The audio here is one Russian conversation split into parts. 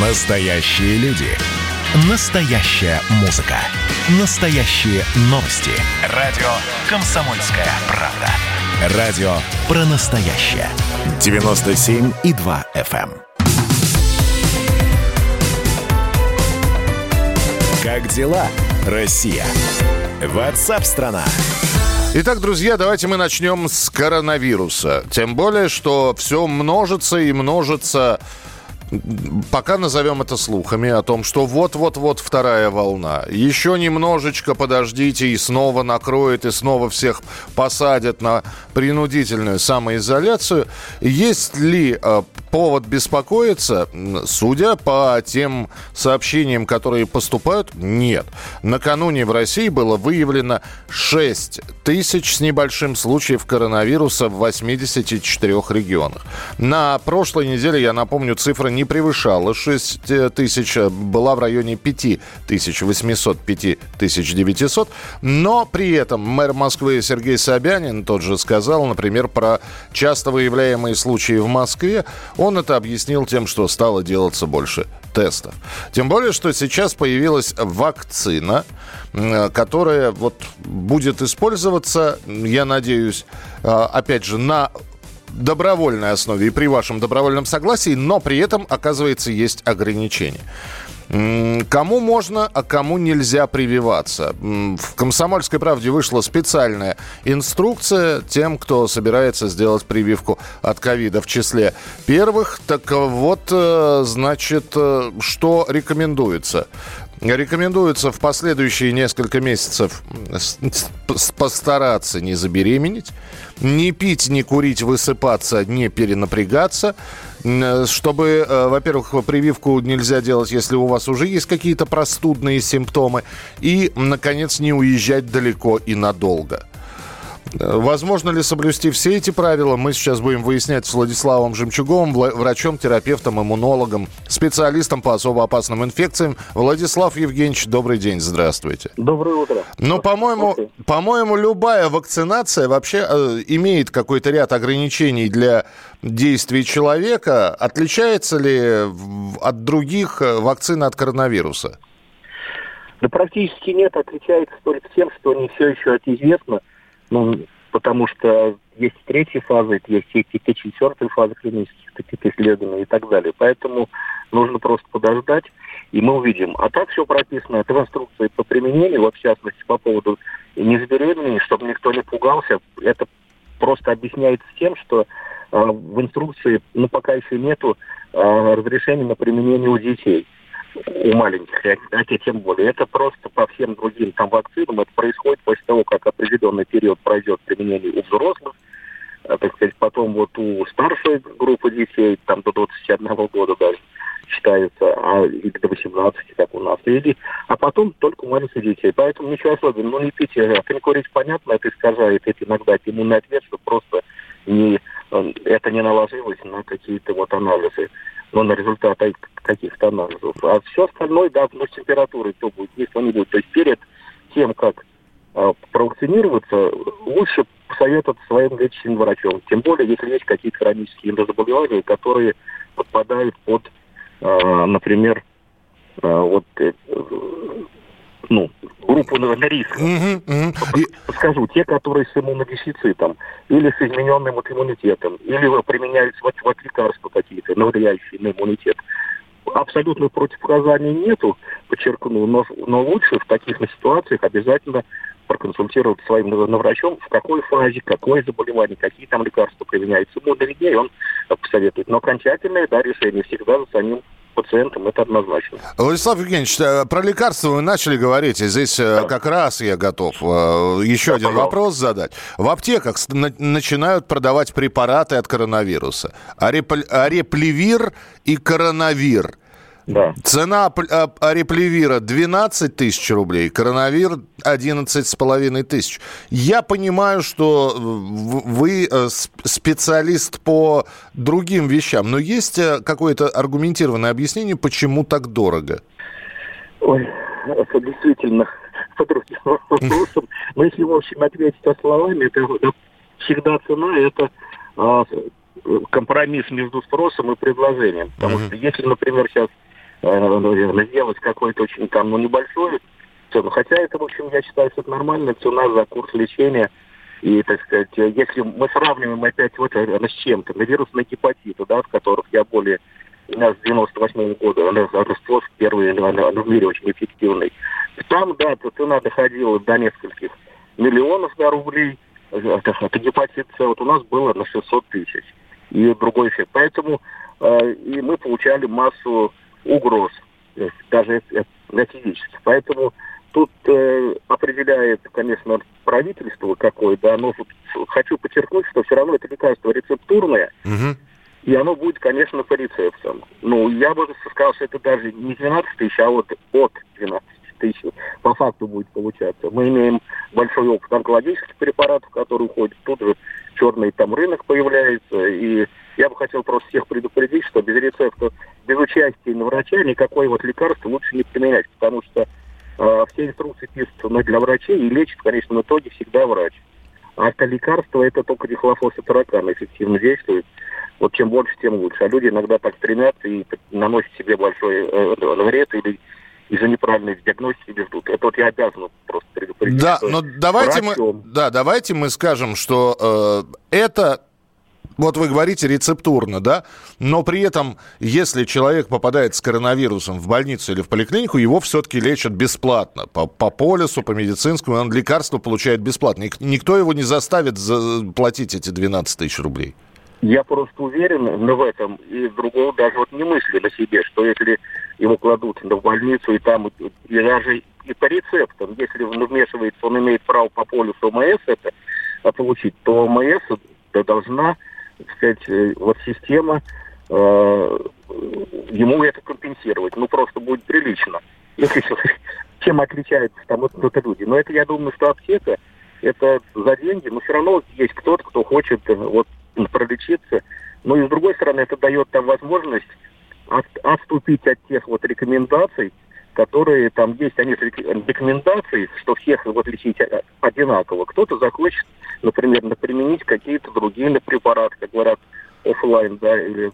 Настоящие люди. Настоящая музыка. Настоящие новости. Радио «Комсомольская правда». Радио про настоящее. 97,2 FM. эм. Как дела, Россия? Ватсап-страна! Итак, друзья, давайте мы начнем с коронавируса. Тем более, что все множится и множится пока назовем это слухами о том, что вот-вот-вот вторая волна. Еще немножечко подождите и снова накроет, и снова всех посадят на принудительную самоизоляцию. Есть ли э, повод беспокоиться? Судя по тем сообщениям, которые поступают, нет. Накануне в России было выявлено 6 тысяч с небольшим случаев коронавируса в 84 регионах. На прошлой неделе, я напомню, цифра не превышала 6 тысяч, была в районе 5 тысяч 800, 5 тысяч 900. Но при этом мэр Москвы Сергей Собянин тот же сказал, например, про часто выявляемые случаи в Москве. Он это объяснил тем, что стало делаться больше тестов. Тем более, что сейчас появилась вакцина, которая вот будет использоваться, я надеюсь, опять же, на добровольной основе и при вашем добровольном согласии, но при этом, оказывается, есть ограничения. Кому можно, а кому нельзя прививаться? В «Комсомольской правде» вышла специальная инструкция тем, кто собирается сделать прививку от ковида в числе первых. Так вот, э, значит, э, что рекомендуется? Рекомендуется в последующие несколько месяцев постараться не забеременеть, не пить, не курить, высыпаться, не перенапрягаться, чтобы, э, во-первых, прививку нельзя делать, если у вас уже есть какие-то простудные симптомы, и, наконец, не уезжать далеко и надолго. Возможно ли соблюсти все эти правила, мы сейчас будем выяснять с Владиславом Жемчуговым, врачом, терапевтом, иммунологом, специалистом по особо опасным инфекциям. Владислав Евгеньевич, добрый день, здравствуйте. Доброе утро. Ну, по-моему, по-моему, любая вакцинация вообще э, имеет какой-то ряд ограничений для действий человека. Отличается ли от других э, вакцин от коронавируса? Да практически нет, отличается только тем, что не все еще известно – ну, потому что есть третья фаза, есть и четвертая фаза клинических таких исследований и так далее. Поэтому нужно просто подождать, и мы увидим. А так все прописано, это в инструкции по применению, вот в частности по поводу незабеременения, чтобы никто не пугался. Это просто объясняется тем, что э, в инструкции, ну, пока еще нету э, разрешения на применение у детей у маленьких, а те тем более. Это просто по всем другим там вакцинам. Это происходит после того, как определенный период пройдет применение у взрослых, а, так сказать, потом вот у старшей группы детей, там до 21 года даже считается, а или до 18, как у нас, или, а потом только у маленьких детей. Поэтому ничего особенного. Ну, не пить, а курить, понятно, это искажает это иногда иммунный ответ, что просто не, э, это не наложилось на какие-то вот анализы но на результаты каких-то анализов. А все остальное, да, ну, с температурой то будет, если не будет. То есть перед тем, как э, провакцинироваться, лучше посоветоваться своим лечащим врачом. Тем более, если есть какие-то хронические заболевания, которые подпадают под, э, например, э, вот э, ну, группу на, на риск. Угу, угу. Скажу, те, которые с иммунодефицитом, или с измененным вот иммунитетом, или применяются вот, вот лекарства какие-то, навредящие на иммунитет. Абсолютно противопоказаний нету, подчеркну, но, но лучше в таких ситуациях обязательно проконсультировать своим врачом, в какой фазе, какое заболевание, какие там лекарства применяются. Ему виднее, он посоветует. Но окончательное да, решение всегда за самим пациентам, это однозначно. Владислав Евгеньевич, э, про лекарства вы начали говорить, и здесь э, да. как раз я готов э, еще да, один пожалуйста. вопрос задать. В аптеках начинают продавать препараты от коронавируса. Ареплевир и коронавир – да. Цена ареплевира 12 тысяч рублей, коронавир 11 с половиной тысяч. Я понимаю, что вы э, специалист по другим вещам, но есть э, какое-то аргументированное объяснение, почему так дорого? Ой, это действительно по другим вопросам. Но если, в общем, ответить словами, это всегда цена, это а, компромисс между спросом и предложением. Потому что если, например, сейчас э, сделать какой-то очень там, ну, небольшой цену. Хотя это, в общем, я считаю, что это нормально, цена за курс лечения. И, так сказать, если мы сравниваем опять вот с чем-то, на вирусные гепатиты, да, в которых я более у с 98 -го года, она Ростов первый она, в мире очень эффективный. Там, да, цена доходила до нескольких миллионов да, рублей. Это, это гепатит С вот у нас было на 600 тысяч. И другой эффект. Поэтому э, и мы получали массу угроз, даже на физически. Поэтому тут э, определяет, конечно, правительство какое, да, но хочу подчеркнуть, что все равно это лекарство рецептурное, угу. и оно будет, конечно, по рецептам. Ну, я бы сказал, что это даже не 12 тысяч, а вот от 12 тысяч по факту будет получаться. Мы имеем большой опыт онкологических препаратов, которые уходят. Тут же черный там рынок появляется. И я бы хотел просто всех предупредить, что без рецепта, без участия на врача никакое вот лекарство лучше не применять, потому что э, все инструкции пишутся но для врачей и лечит, конечно, в итоге всегда врач. А это лекарство, это только дихлофосфотаракан эффективно действует. Вот чем больше, тем лучше. А люди иногда так стремятся и наносят себе большой э, вред или из-за неправильной диагностики не ждут. Это вот я обязан просто предупредить. Да, но давайте мы, да, давайте мы скажем, что э, это вот вы говорите рецептурно, да, но при этом, если человек попадает с коронавирусом в больницу или в поликлинику, его все-таки лечат бесплатно. По, по полису, по медицинскому, он лекарство получает бесплатно. Никто его не заставит платить эти 12 тысяч рублей. Я просто уверен но в этом, и другого даже вот не мысли на себе, что если его кладут в больницу, и там и даже и по рецептам, если он вмешивается, он имеет право по полюсу ОМС это а получить, то ОМС должна, так сказать, э, вот система э, ему это компенсировать. Ну, просто будет прилично. Чем отличаются там вот, вот люди. Но это, я думаю, что аптека это за деньги, но все равно есть кто-то, кто хочет э, вот пролечиться. Но и с другой стороны, это дает там возможность от, отступить от тех вот рекомендаций, которые там есть, они рекомендации, что всех вот лечить одинаково. Кто-то захочет, например, применить какие-то другие препараты, как говорят, офлайн, да, или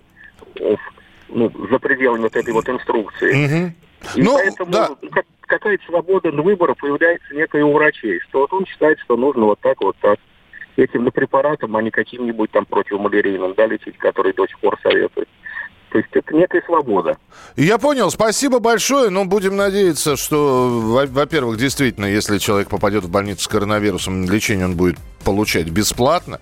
оф, ну, за пределами вот этой вот инструкции. Угу. И ну, поэтому да. какая-то свобода выбора появляется некая у врачей, что вот он считает, что нужно вот так, вот так этим препаратом, а не каким-нибудь там противомалярийным, да, лечить, который до сих пор советуют. То есть это некая свобода. Я понял. Спасибо большое. Но будем надеяться, что, во-первых, действительно, если человек попадет в больницу с коронавирусом, лечение он будет получать бесплатно.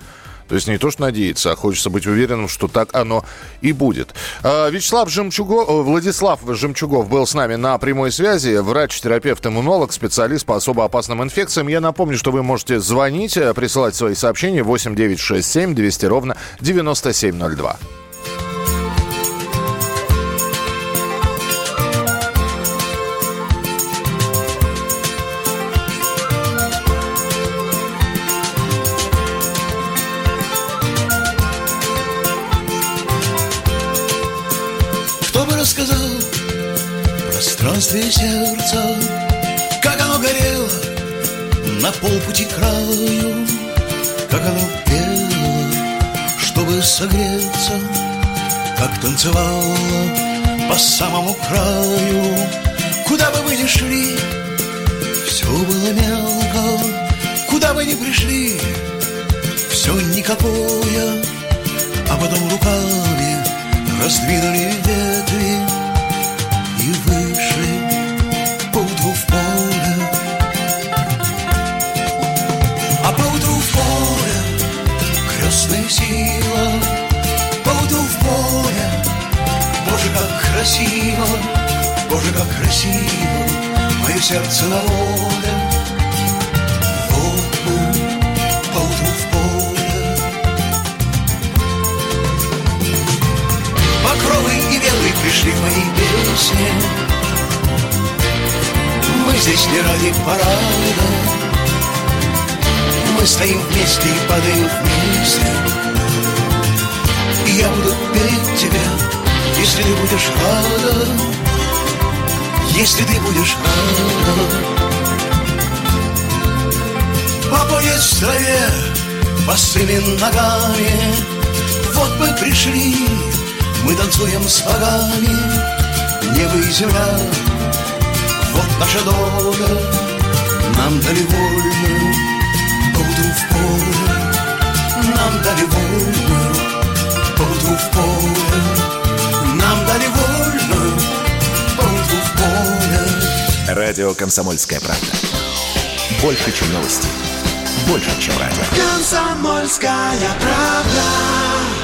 То есть не то, что надеяться, а хочется быть уверенным, что так оно и будет. А, Вячеслав Жемчугов, э, Владислав Жемчугов был с нами на прямой связи. Врач, терапевт, иммунолог, специалист по особо опасным инфекциям. Я напомню, что вы можете звонить, э, присылать свои сообщения 8967 200 ровно 9702. Пространстве сердца, как оно горело на полпути краю, как оно пело, чтобы согреться, как танцевало по самому краю. Куда бы вы ни шли, все было мелко, куда бы ни пришли, все никакое, а потом руками раздвинули ветви сила. Буду в море Боже, как красиво Боже, как красиво Мое сердце на воле. Вот мы поутру в пришли в моей песне. Мы здесь не ради парада. Мы стоим вместе и падаем вместе. И я буду петь тебя, если ты будешь рада. Если ты будешь рада. Попоет в траве босыми ногами. Вот мы пришли, мы танцуем с богами Не вы и земля Вот наша доля Нам дали вольную Поутру в поле Нам дали вольную Поутру в поле Нам дали вольную Поутру в поле Радио «Комсомольская правда». Больше, чем новости. Больше, чем радио. Комсомольская правда